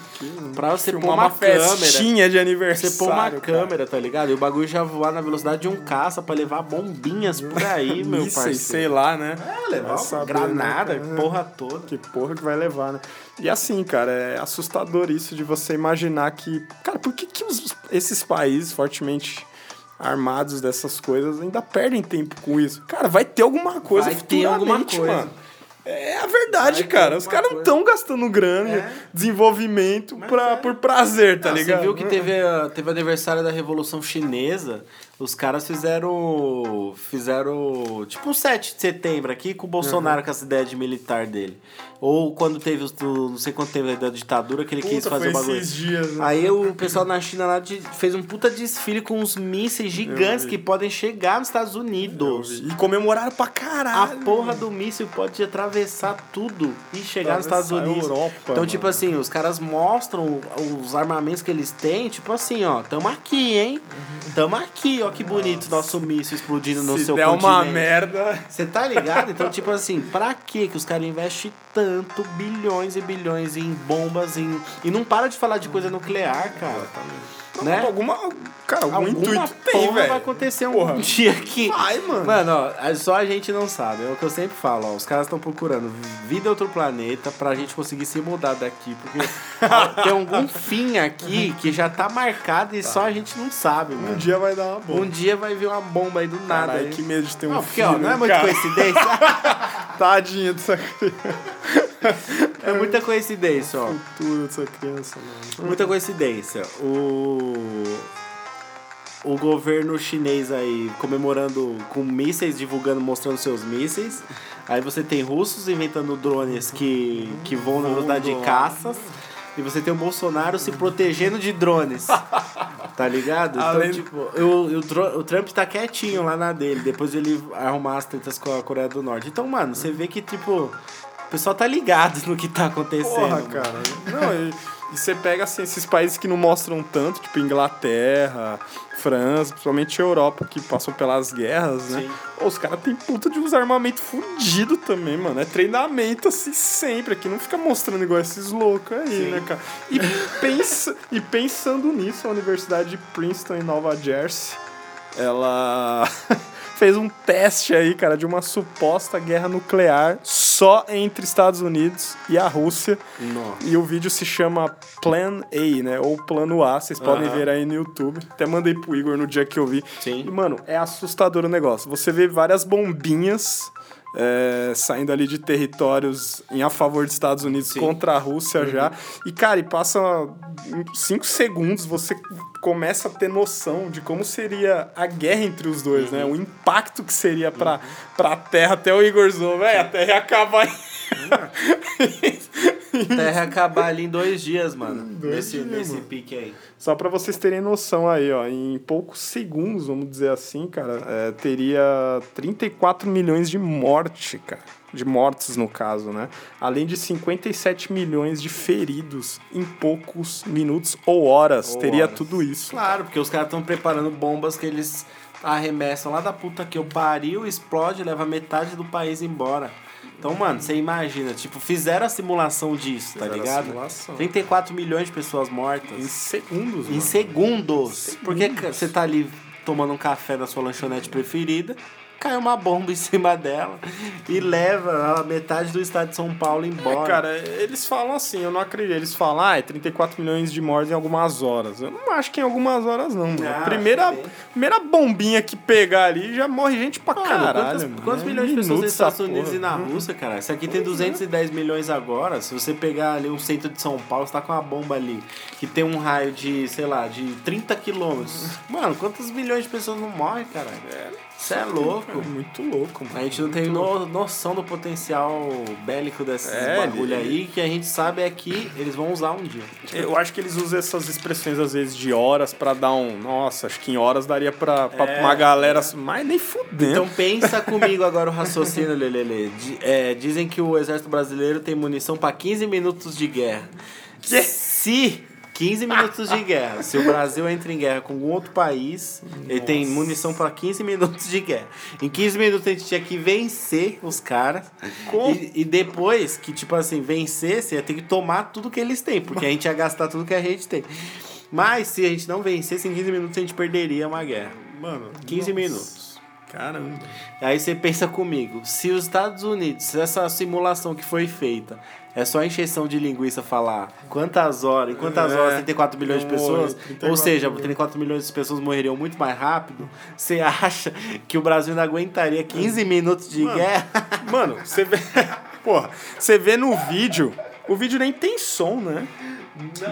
Speaker 1: Pra você pôr uma,
Speaker 2: uma
Speaker 1: câmera.
Speaker 2: de
Speaker 1: Você
Speaker 2: aniversário.
Speaker 1: pôr uma
Speaker 2: cara.
Speaker 1: câmera, tá ligado? E o bagulho já voar na velocidade de um caça pra levar bombinhas por aí, meu
Speaker 2: Mísseis,
Speaker 1: parceiro.
Speaker 2: sei lá, né?
Speaker 1: É, levar
Speaker 2: saber,
Speaker 1: granada,
Speaker 2: né,
Speaker 1: porra toda.
Speaker 2: Que porra que vai levar, né? E assim, cara, é assustador isso de você imaginar que. Cara, por que, que os- esses países fortemente armados dessas coisas ainda perdem tempo com isso? Cara, vai ter alguma coisa
Speaker 1: Vai ter alguma
Speaker 2: futuramente,
Speaker 1: coisa.
Speaker 2: mano. É a verdade,
Speaker 1: Vai
Speaker 2: cara. Os caras não estão gastando grana,
Speaker 1: É.
Speaker 2: desenvolvimento pra,
Speaker 1: é.
Speaker 2: por prazer, tá
Speaker 1: Ah,
Speaker 2: ligado?
Speaker 1: Você viu que teve, a- teve aniversário da Revolução Chinesa, os caras fizeram. Fizeram. Tipo um 7 de setembro aqui com o Bolsonaro com essa ideia de militar dele. Ou quando teve os não sei quanto teve da ditadura que ele quis
Speaker 2: Puta,
Speaker 1: fazer o bagulho.
Speaker 2: esses dias, né?
Speaker 1: Aí o pessoal na China lá de- fez um puta desfile com uns mísseis gigantes que podem chegar nos Estados Unidos.
Speaker 2: E comemoraram pra
Speaker 1: A
Speaker 2: caralho.
Speaker 1: porra do míssil pode atravessar tudo e chegar nos Estados
Speaker 2: Atravessar a
Speaker 1: Unidos.
Speaker 2: Europa,
Speaker 1: então,
Speaker 2: mano.
Speaker 1: tipo assim, os caras mostram os armamentos que eles têm, tipo assim, ó, tamo aqui, hein? Tamo aqui, ó que bonito nosso míssil explodindo no
Speaker 2: Se
Speaker 1: seu
Speaker 2: der uma
Speaker 1: continente.
Speaker 2: merda.
Speaker 1: Você tá ligado? Então, tipo assim, pra que que os caras investem tanto bilhões e bilhões em bombas em... e não para de falar de coisa nuclear, cara? Né?
Speaker 2: Alguma. Cara, algum
Speaker 1: Alguma
Speaker 2: intuito tem, velho.
Speaker 1: vai acontecer um
Speaker 2: Porra.
Speaker 1: dia que.
Speaker 2: Vai, mano.
Speaker 1: Mano, ó, é só a gente não sabe. É o que eu sempre falo, ó. Os caras estão procurando vida em outro planeta pra gente conseguir se mudar daqui. Porque ó, tem algum fim aqui que já tá marcado e só a gente não sabe,
Speaker 2: Um
Speaker 1: mano.
Speaker 2: dia vai dar uma boa.
Speaker 1: Um dia vai vir uma bomba aí do nada.
Speaker 2: Caralho,
Speaker 1: aí.
Speaker 2: que medo de ter um
Speaker 1: Não, porque, ó, não é muito
Speaker 2: cara.
Speaker 1: coincidência.
Speaker 2: Tadinha dessa criança.
Speaker 1: É muita coincidência, ó.
Speaker 2: Futuro dessa criança, mano.
Speaker 1: Muita coincidência. O. O governo chinês aí comemorando com mísseis, divulgando, mostrando seus mísseis. Aí você tem russos inventando drones que, que voam na velocidade de caças. E você tem o Bolsonaro se protegendo de drones. Tá ligado? Então,
Speaker 2: Além-
Speaker 1: tipo, o, o, o Trump tá quietinho lá na dele, depois ele arrumar as tretas com a Coreia do Norte. Então, mano, você vê que, tipo, o pessoal tá ligado no que tá acontecendo.
Speaker 2: Porra, cara. Não, e, e você pega assim, esses países que não mostram tanto, tipo Inglaterra, França, principalmente Europa, que passou pelas guerras, né?
Speaker 1: Sim.
Speaker 2: Ô, Os caras têm puta de uns armamento fudido também, mano. É treinamento assim sempre. Aqui não fica mostrando igual esses loucos aí,
Speaker 1: Sim.
Speaker 2: né, cara? E, pensa, e pensando nisso, a Universidade de Princeton, em Nova Jersey, ela fez um teste aí, cara, de uma suposta guerra nuclear só entre Estados Unidos e a Rússia.
Speaker 1: Nossa.
Speaker 2: E o vídeo se chama Plan A, né? Ou Plano A, vocês podem ver aí no YouTube. Até mandei pro Igor no dia que eu vi.
Speaker 1: Sim.
Speaker 2: E, mano, é assustador o negócio. Você vê várias bombinhas é, saindo ali de territórios em a favor dos Estados Unidos
Speaker 1: Sim.
Speaker 2: contra a Rússia já. E, cara, e passa cinco segundos, você começa a ter noção de como seria a guerra entre os dois, né? O impacto que seria pra, pra Terra. Até o Igorzão, velho, a Terra ia acabar.
Speaker 1: Terra acabar ali em dois dias, mano.
Speaker 2: Dois
Speaker 1: nesse
Speaker 2: dias,
Speaker 1: nesse
Speaker 2: mano.
Speaker 1: pique aí.
Speaker 2: Só pra vocês terem noção aí, ó, em poucos segundos, vamos dizer assim, cara, é, teria 34 milhões de morte, cara. De mortes, no caso, né? Além de 57 milhões de feridos em poucos minutos ou horas.
Speaker 1: Ou
Speaker 2: teria
Speaker 1: horas.
Speaker 2: tudo isso.
Speaker 1: Claro, porque os caras estão preparando bombas que eles arremessam lá da puta que eu pariu, explode, leva metade do país embora. Então, mano, você imagina, tipo, fizeram a simulação disso, tá
Speaker 2: Fizeram a
Speaker 1: ligado?
Speaker 2: simulação.
Speaker 1: 34 milhões de pessoas mortas.
Speaker 2: Em segundos,
Speaker 1: Em
Speaker 2: mano.
Speaker 1: segundos. Porque você tá ali tomando um café na sua lanchonete preferida, cai uma bomba em cima dela e leva a metade do estado de São Paulo embora.
Speaker 2: É, cara, eles falam assim, eu não acredito. Eles falam, ah, é 34 milhões de mortes em algumas horas. Eu não acho que em algumas horas, não, mano.
Speaker 1: Ah,
Speaker 2: primeira, primeira bombinha que pegar ali já morre gente pra
Speaker 1: Mano,
Speaker 2: caralho.
Speaker 1: quantas,
Speaker 2: mano.
Speaker 1: quantos
Speaker 2: É
Speaker 1: milhões de pessoas nos Estados Unidos
Speaker 2: porra.
Speaker 1: e na Rússia, cara? Isso aqui tem 210 milhões agora. Se você pegar ali um centro de São Paulo, você tá com uma bomba ali que tem um raio de, sei lá, de 30 quilômetros. Mano, quantos milhões de pessoas não morrem, cara? Isso é louco.
Speaker 2: É muito louco, mano.
Speaker 1: A gente não tem no- noção do potencial bélico desses
Speaker 2: É,
Speaker 1: bagulho
Speaker 2: ele-
Speaker 1: aí, que a gente sabe é que eles vão usar um dia.
Speaker 2: Eu acho que eles usam essas expressões, às vezes, de horas pra dar um. Nossa, acho que em horas daria pra, pra
Speaker 1: É,
Speaker 2: uma galera. Mas nem fudendo.
Speaker 1: Então pensa comigo agora o raciocínio, Lelele. É, dizem que o exército brasileiro tem munição pra 15 minutos de guerra. Se 15 minutos de guerra, se o Brasil entra em guerra com algum outro país, ele tem munição pra 15 minutos de guerra. Em 15 minutos a gente tinha que vencer os caras.
Speaker 2: Como?
Speaker 1: E, e depois que, tipo assim, vencesse, ia ter que tomar tudo que eles têm, porque a gente ia gastar tudo que a gente tem. Mas se a gente não vencesse, em 15 minutos a gente perderia uma guerra.
Speaker 2: Mano,
Speaker 1: 15
Speaker 2: nossa,
Speaker 1: minutos.
Speaker 2: Caramba.
Speaker 1: Aí você pensa comigo, se os Estados Unidos, se essa simulação que foi feita, é só encheção de linguiça falar quantas horas, em quantas
Speaker 2: É,
Speaker 1: horas 34 milhões de pessoas,
Speaker 2: 34
Speaker 1: ou seja,
Speaker 2: milhões.
Speaker 1: 34 milhões de pessoas morreriam muito mais rápido, você acha que o Brasil não aguentaria 15 minutos de
Speaker 2: Mano,
Speaker 1: guerra?
Speaker 2: Mano, você vê. Porra, você vê no vídeo, o vídeo nem tem som, né?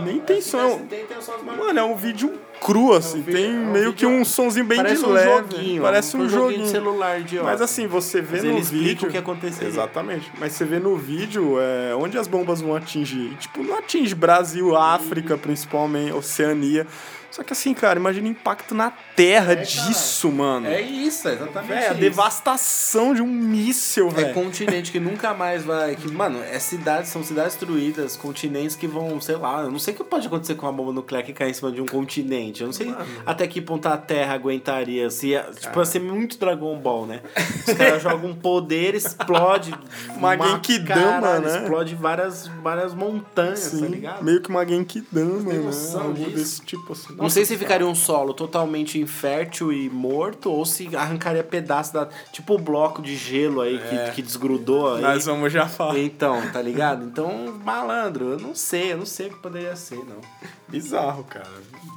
Speaker 2: Nem tem som.
Speaker 1: Tem, tem
Speaker 2: Mano, é um vídeo cru, assim.
Speaker 1: vídeo-
Speaker 2: tem
Speaker 1: é um
Speaker 2: meio
Speaker 1: vídeo-
Speaker 2: que um sonzinho bem de
Speaker 1: um
Speaker 2: leve.
Speaker 1: joguinho.
Speaker 2: Parece um, joguinho.
Speaker 1: de celular de
Speaker 2: Mas assim, você vê
Speaker 1: Mas
Speaker 2: no
Speaker 1: ele
Speaker 2: vídeo.
Speaker 1: o que aconteceria.
Speaker 2: Exatamente. Mas você vê no vídeo é, onde as bombas vão atingir. Tipo, não atinge Brasil, África, principalmente, Oceania. Só que assim, cara, imagina o impacto na terra disso, mano.
Speaker 1: É isso, é exatamente
Speaker 2: Véi, a devastação de um míssil,
Speaker 1: É
Speaker 2: velho.
Speaker 1: continente que nunca mais vai. Que, mano, é cidades, são cidades destruídas, continentes que vão, sei lá, eu não sei o que pode acontecer com uma bomba nuclear que cai em cima de um continente. Eu não sei até que ponto a Terra aguentaria. Se, ia- tipo, ia ser muito Dragon Ball, né? Os caras jogam um poder, explode.
Speaker 2: Uma
Speaker 1: uma
Speaker 2: Genkidama, né?
Speaker 1: Explode várias, várias montanhas,
Speaker 2: Sim,
Speaker 1: tá ligado?
Speaker 2: meio que uma Genkidama, né?
Speaker 1: noção
Speaker 2: Algo
Speaker 1: disso?
Speaker 2: desse tipo assim.
Speaker 1: Não sei se ficaria um solo totalmente infértil e morto ou se arrancaria pedaço da. Tipo o bloco de gelo aí que, que desgrudou aí.
Speaker 2: Nós vamos já falar.
Speaker 1: Então, tá ligado? Então, malandro, eu não sei, eu não sei o que poderia ser, não.
Speaker 2: Bizarro, cara.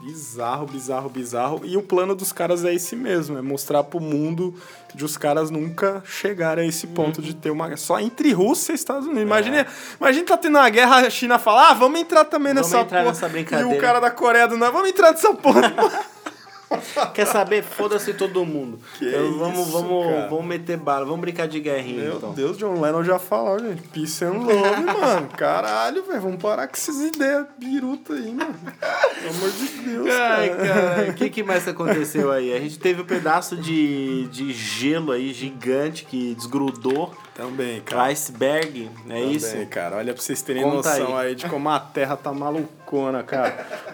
Speaker 2: Bizarro, bizarro, bizarro. E o plano dos caras é esse mesmo, é mostrar pro mundo de os caras nunca chegarem a esse ponto de ter uma guerra. Só entre Rússia e Estados Unidos. Imagina, imagina tá tendo uma guerra, a China fala, ah, vamos entrar também
Speaker 1: Vamos
Speaker 2: nessa
Speaker 1: entrar
Speaker 2: porra.
Speaker 1: nessa
Speaker 2: e
Speaker 1: brincadeira.
Speaker 2: o cara da Coreia do Norte, vamos entrar nessa porra.
Speaker 1: Quer saber? Foda-se todo mundo. Eu- vamos,
Speaker 2: isso,
Speaker 1: vamos,
Speaker 2: cara.
Speaker 1: vamos meter bala, vamos brincar de guerrinha,
Speaker 2: Meu
Speaker 1: então.
Speaker 2: Deus, John Lennon já falou, gente. Peace and love, mano. Caralho, velho. Vamos parar com essas ideias biruta aí, mano. Pelo amor de Deus,
Speaker 1: Ai,
Speaker 2: cara.
Speaker 1: cara, o que, que mais aconteceu aí? A gente teve um pedaço de, de gelo aí gigante que desgrudou.
Speaker 2: Também, cara.
Speaker 1: Iceberg, é
Speaker 2: Também,
Speaker 1: isso?
Speaker 2: cara. Olha pra vocês terem
Speaker 1: Conta
Speaker 2: noção
Speaker 1: aí.
Speaker 2: aí. de como a Terra tá malucona, cara.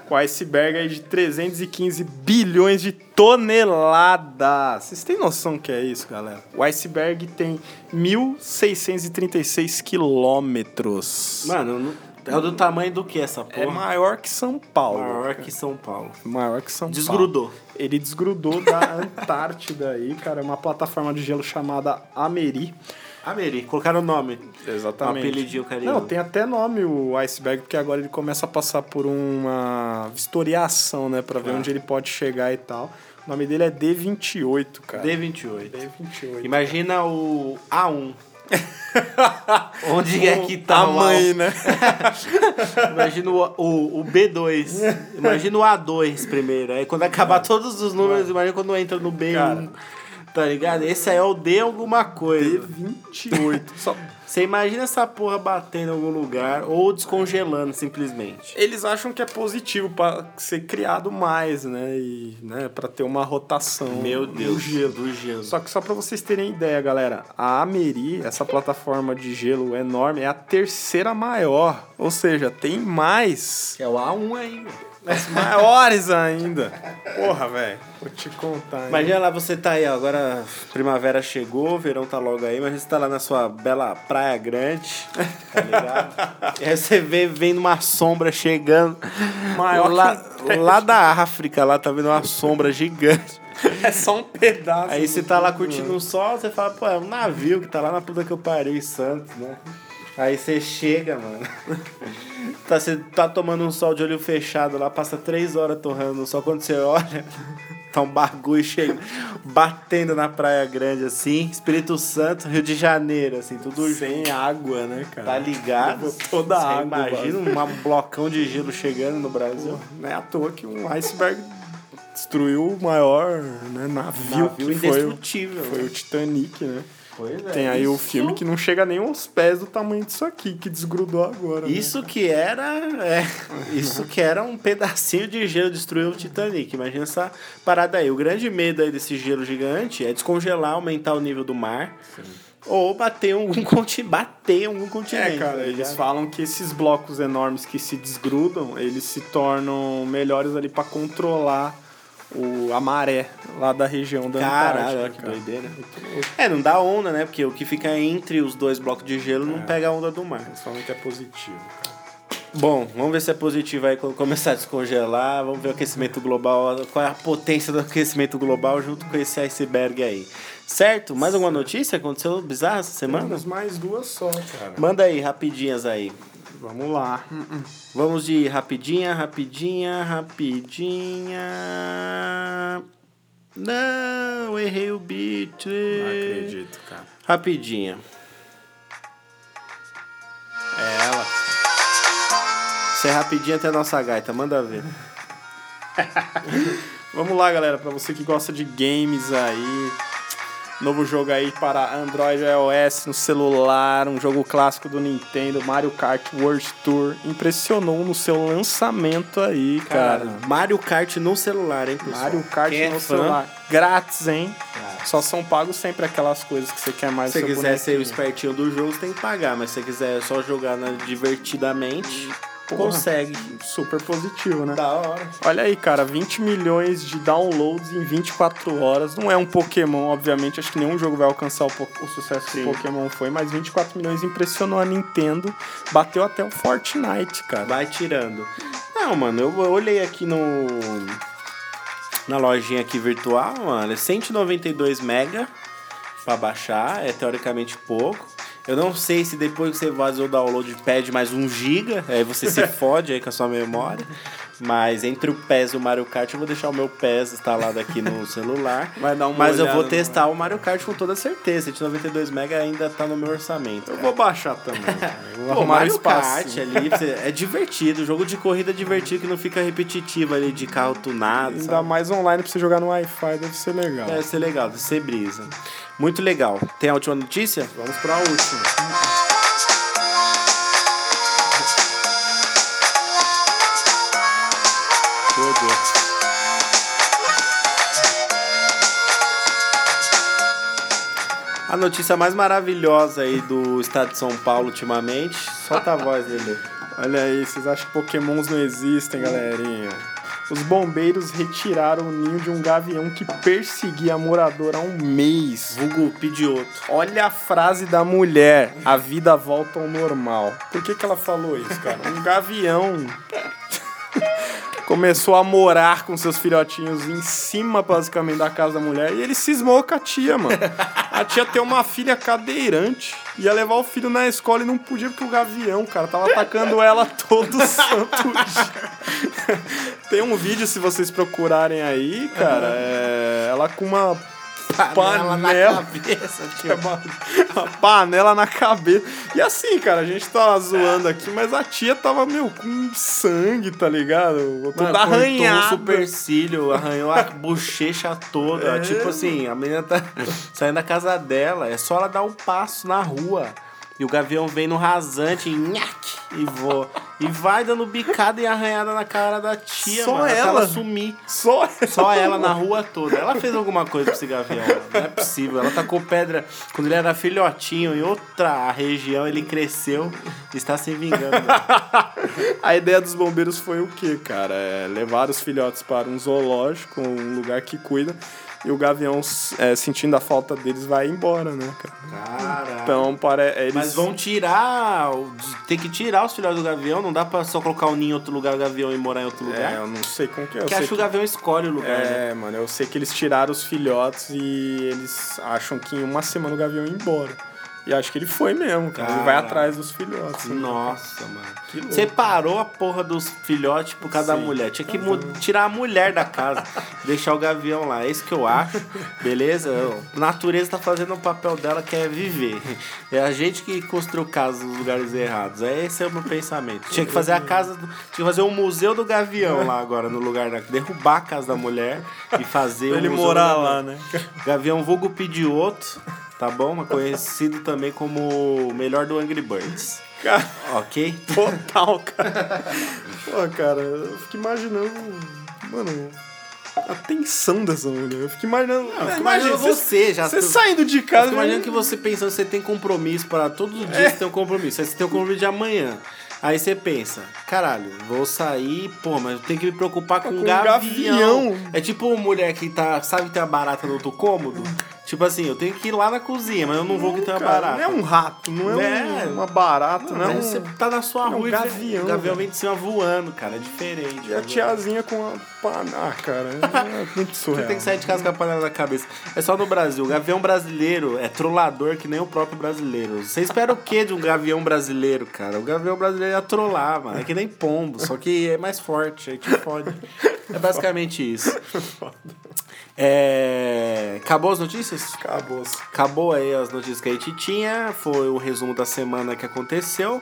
Speaker 2: Com iceberg aí de 315 bilhões de toneladas. Vocês têm noção que é isso, galera? O iceberg tem 1.636 quilômetros.
Speaker 1: Mano, não- é do tamanho do que essa porra?
Speaker 2: É maior que São Paulo.
Speaker 1: Maior que São Paulo.
Speaker 2: Maior que São Paulo.
Speaker 1: Desgrudou.
Speaker 2: Ele desgrudou da Antártida aí, cara. É uma plataforma de gelo chamada Ameri.
Speaker 1: Ameri, colocaram o nome.
Speaker 2: Exatamente.
Speaker 1: Um apelidinho carinhoso.
Speaker 2: Não, tem até nome o iceberg, porque agora ele começa a passar por uma vistoriação, né? Pra ver onde ele pode chegar e tal. O nome dele é D28, cara.
Speaker 1: D28.
Speaker 2: D28.
Speaker 1: Imagina o A1. Onde é que tá
Speaker 2: a
Speaker 1: o
Speaker 2: mãe,
Speaker 1: A1?
Speaker 2: né?
Speaker 1: Imagina o, o, o B2. Imagina o A2 primeiro. Aí quando acabar todos os números, imagina quando entra no B1.
Speaker 2: Cara.
Speaker 1: Tá ligado? Esse aí é o D alguma coisa.
Speaker 2: D28. Só...
Speaker 1: Você imagina essa porra batendo em algum lugar ou descongelando simplesmente.
Speaker 2: Eles acham que é positivo pra ser criado mais, né? E, né, pra ter uma rotação
Speaker 1: Meu
Speaker 2: do
Speaker 1: Deus,
Speaker 2: gelo.
Speaker 1: do gelo.
Speaker 2: Só que só pra vocês terem ideia, galera, a Ameri, essa plataforma de gelo enorme, é a terceira maior. Ou seja, tem mais.
Speaker 1: Que é o A1 aí, velho.
Speaker 2: As maiores ainda. Porra, velho. Vou te contar. hein?
Speaker 1: Imagina lá, você tá aí, ó, agora primavera chegou, verão tá logo aí, mas você tá lá na sua bela praia grande, tá ligado? e aí você vê, vem numa sombra chegando,
Speaker 2: Maior
Speaker 1: lá,
Speaker 2: que
Speaker 1: lá da África, lá tá vendo uma sombra gigante.
Speaker 2: É só um pedaço.
Speaker 1: Aí você tá lá curtindo o sol, você fala, pô, é um navio que tá lá na puta que eu parei, Santos, né? Aí você chega, mano. Tá, você tá tomando um sol de olho fechado lá, passa três horas torrando sol. Quando você olha, tá um bagulho cheio, batendo na Praia Grande, assim. Espírito Santo, Rio de Janeiro, assim, tudo
Speaker 2: Sem água, né, cara?
Speaker 1: tá ligado.
Speaker 2: Toda
Speaker 1: Você
Speaker 2: água,
Speaker 1: Imagina um blocão de gelo chegando no Brasil.
Speaker 2: Não é à toa que um iceberg destruiu o maior né, navio,
Speaker 1: Navio
Speaker 2: que foi, o-
Speaker 1: indestrutível.
Speaker 2: foi o Titanic, né?
Speaker 1: Pois é,
Speaker 2: Tem aí o
Speaker 1: isso-
Speaker 2: filme que não chega nem aos pés do tamanho disso aqui, que desgrudou agora. né?
Speaker 1: Isso que era. É, isso que era um pedacinho de gelo destruiu o Titanic. Imagina essa parada aí. O grande medo aí desse gelo gigante é descongelar, aumentar o nível do mar. Ou bater algum continente. Bater algum continente.
Speaker 2: É, cara,
Speaker 1: tá
Speaker 2: eles falam que esses blocos enormes que se desgrudam, eles se tornam melhores ali pra controlar o, a maré lá da região da
Speaker 1: Caralho,
Speaker 2: Antártida.
Speaker 1: olha que
Speaker 2: cara.
Speaker 1: doideira. É, não dá onda, né? Porque o que fica entre os dois blocos de gelo
Speaker 2: É.
Speaker 1: não pega a onda do mar.
Speaker 2: Eles falam que é positivo. cara.
Speaker 1: Bom, vamos ver se é positivo aí quando começar a descongelar. Vamos ver o aquecimento global, qual é a potência do aquecimento global junto com esse iceberg aí. Certo? Mais alguma notícia? Aconteceu bizarra essa semana?
Speaker 2: Temos mais duas só, cara.
Speaker 1: Manda aí, rapidinhas aí.
Speaker 2: Vamos lá. Hum, hum.
Speaker 1: Vamos de rapidinha, rapidinha, rapidinha. Não, errei o beat.
Speaker 2: Não acredito, cara.
Speaker 1: Rapidinha. É ela. Você é rapidinha até a nossa gaita, manda ver.
Speaker 2: Vamos lá, galera, para você que gosta de games aí, Novo jogo aí para Android e iOS no celular, um jogo clássico do Nintendo, Mario Kart World Tour. Impressionou no seu lançamento aí, cara. cara
Speaker 1: Mario Kart no celular, hein, pessoal?
Speaker 2: Mario Kart Quem é no é celular. Grátis, hein? Só são pagos sempre aquelas coisas que você quer mais.
Speaker 1: Se você quiser ser o espertinho do jogo, você tem que pagar, mas se você quiser só jogar divertidamente Porra, consegue.
Speaker 2: Super positivo, né?
Speaker 1: Da hora.
Speaker 2: Olha aí, cara, 20 milhões de downloads em 24 horas. Não é um Pokémon, obviamente. Acho que nenhum jogo vai alcançar o, o sucesso Sim. que o Pokémon foi, mas 24 milhões impressionou a Nintendo. Bateu até o Fortnite, cara.
Speaker 1: Vai tirando. Não, mano, eu olhei aqui no. Na lojinha aqui virtual, mano, é 192 mega pra baixar, é teoricamente pouco. Eu não sei se depois que você fazer o download pede mais um giga, aí você se fode aí com a sua memória. Mas entre o PES e o Mario Kart, eu vou deixar o meu PES instalado aqui no celular.
Speaker 2: Vai dar uma
Speaker 1: Mas eu vou testar no... o Mario Kart com toda certeza. De 92 MB ainda tá no meu orçamento.
Speaker 2: Eu vou baixar também.
Speaker 1: vou Pô, Mario espaço. Kart ali é divertido. Jogo de corrida é divertido que não fica repetitivo ali de carro tunado.
Speaker 2: Ainda sabe? mais online pra você jogar no Wi-Fi, deve ser legal.
Speaker 1: Deve ser legal, deve ser brisa. Muito legal. Tem a última notícia?
Speaker 2: Vamos pra última.
Speaker 1: A notícia mais maravilhosa aí do estado de São Paulo ultimamente. Solta a voz dele.
Speaker 2: Olha aí, vocês acham que pokémons não existem, galerinha? Os bombeiros retiraram o ninho de um gavião que perseguia a moradora há um mês.
Speaker 1: Vulgo pedioto.
Speaker 2: Olha a frase da mulher: a vida volta ao normal. Por que, que ela falou isso, cara? Um gavião começou a morar com seus filhotinhos em cima, basicamente, da casa da mulher. E ele cismou com a tia, mano. A tia tem uma filha cadeirante. Ia levar o filho na escola e não podia porque o gavião, cara, tava atacando ela todo santo dia. tem um vídeo, se vocês procurarem aí, cara, é... ela com uma panela, panela na cabeça, tio. Uma, uma panela na cabeça. E assim, cara, a gente tá zoando aqui, mas a tia tava, meu, com sangue, tá ligado?
Speaker 1: Toda arranhada. Um supercílio, arranhou a bochecha toda. É. Tipo assim, a menina tá saindo da casa dela, é só ela dar um passo na rua. E o gavião vem no rasante, nhaque, e voa. E vai dando bicada e arranhada na cara da tia, Só mano, ela? ela sumir.
Speaker 2: Só ela?
Speaker 1: Só ela na rua toda. Ela fez alguma coisa pra esse gavião, não é possível. Ela tacou pedra quando ele era filhotinho em outra região, ele cresceu e está se vingando.
Speaker 2: A ideia dos bombeiros foi o quê, cara? É levar os filhotes para um zoológico, um lugar que cuida e o Gavião, é, sentindo a falta deles, vai embora, né,
Speaker 1: cara?
Speaker 2: Então, para, eles...
Speaker 1: Mas vão tirar. Tem que tirar os filhotes do Gavião, não dá pra só colocar o ninho em outro lugar, o Gavião e morar em outro lugar.
Speaker 2: É, eu não sei como que é.
Speaker 1: Porque acho que o Gavião escolhe o lugar.
Speaker 2: É,
Speaker 1: né?
Speaker 2: mano, eu sei que eles tiraram os filhotes e eles acham que em uma semana o Gavião ia embora. E acho que ele foi mesmo, cara. Ele vai atrás dos filhotes.
Speaker 1: Né? Nossa, mano. Você parou a porra dos filhotes por causa Sim. da mulher. Tinha que tirar a mulher da casa, deixar o gavião lá. É isso que eu acho. Beleza? A natureza tá fazendo o papel dela que é viver. É a gente que construiu casas nos lugares errados. É esse é o meu pensamento. Tinha que fazer a casa. Do... Tinha que fazer um museu do gavião lá agora, no lugar da. Derrubar a casa da mulher e fazer.
Speaker 2: Pra ele morar lá, né?
Speaker 1: Gavião vulgo pedioto tá bom? Conhecido também como o melhor do Angry Birds.
Speaker 2: Cara,
Speaker 1: ok?
Speaker 2: Total, cara. Pô, cara, eu fico imaginando. Mano, a tensão dessa mulher. Eu fico imaginando. Não,
Speaker 1: eu fico imaginando você já.
Speaker 2: Você saindo de casa.
Speaker 1: Imagina que você pensando, você tem compromisso para todos os dias é. você tem um compromisso. Aí você tem um compromisso de amanhã. Aí você pensa, caralho, vou sair, pô, mas eu tenho que me preocupar com, com um gavião. gavião. É tipo uma mulher que tá, sabe que tem a barata no outro cômodo? Tipo assim, eu tenho que ir lá na cozinha, mas eu não vou que tem uma barata.
Speaker 2: Não é um rato, não é, é uma barata, não, não é um...
Speaker 1: Você tá na sua rua
Speaker 2: é um gavião. O
Speaker 1: gavião vem de cima voando, cara, é diferente.
Speaker 2: E a tiazinha com a panela, ah, cara, é muito surreal.
Speaker 1: Você tem que sair de casa com a panela na cabeça. É só no Brasil, o gavião brasileiro é trollador que nem o próprio brasileiro. Você espera o quê de um gavião brasileiro, cara? O gavião brasileiro é trollar, mano, é que nem pombo, só que é mais forte, aí te fode. É basicamente isso. É... Acabou as notícias?
Speaker 2: Acabou.
Speaker 1: Acabou aí as notícias que a gente tinha. Foi o resumo da semana que aconteceu.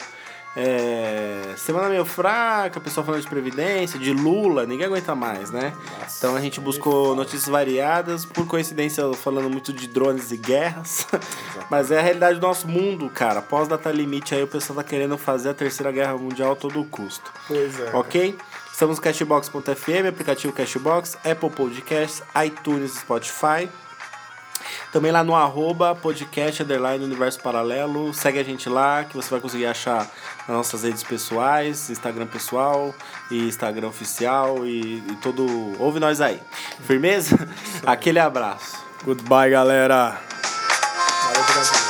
Speaker 1: É, semana meio fraca, pessoal falando de Previdência, de Lula, ninguém aguenta mais, né?
Speaker 2: Nossa,
Speaker 1: então a gente buscou notícias variadas, por coincidência falando muito de drones e guerras, mas é a realidade do nosso mundo, cara. Após data limite aí o pessoal tá querendo fazer a terceira guerra mundial a todo custo.
Speaker 2: Pois é.
Speaker 1: Ok? Estamos no Cashbox.fm, aplicativo Cashbox, Apple Podcasts, iTunes, Spotify. Também lá no arroba podcast underline universo paralelo. Segue a gente lá que você vai conseguir achar nas nossas redes pessoais, Instagram pessoal e Instagram oficial e, e todo. Ouve nós aí. Firmeza? Aquele abraço.
Speaker 2: Goodbye, galera.
Speaker 1: Valeu,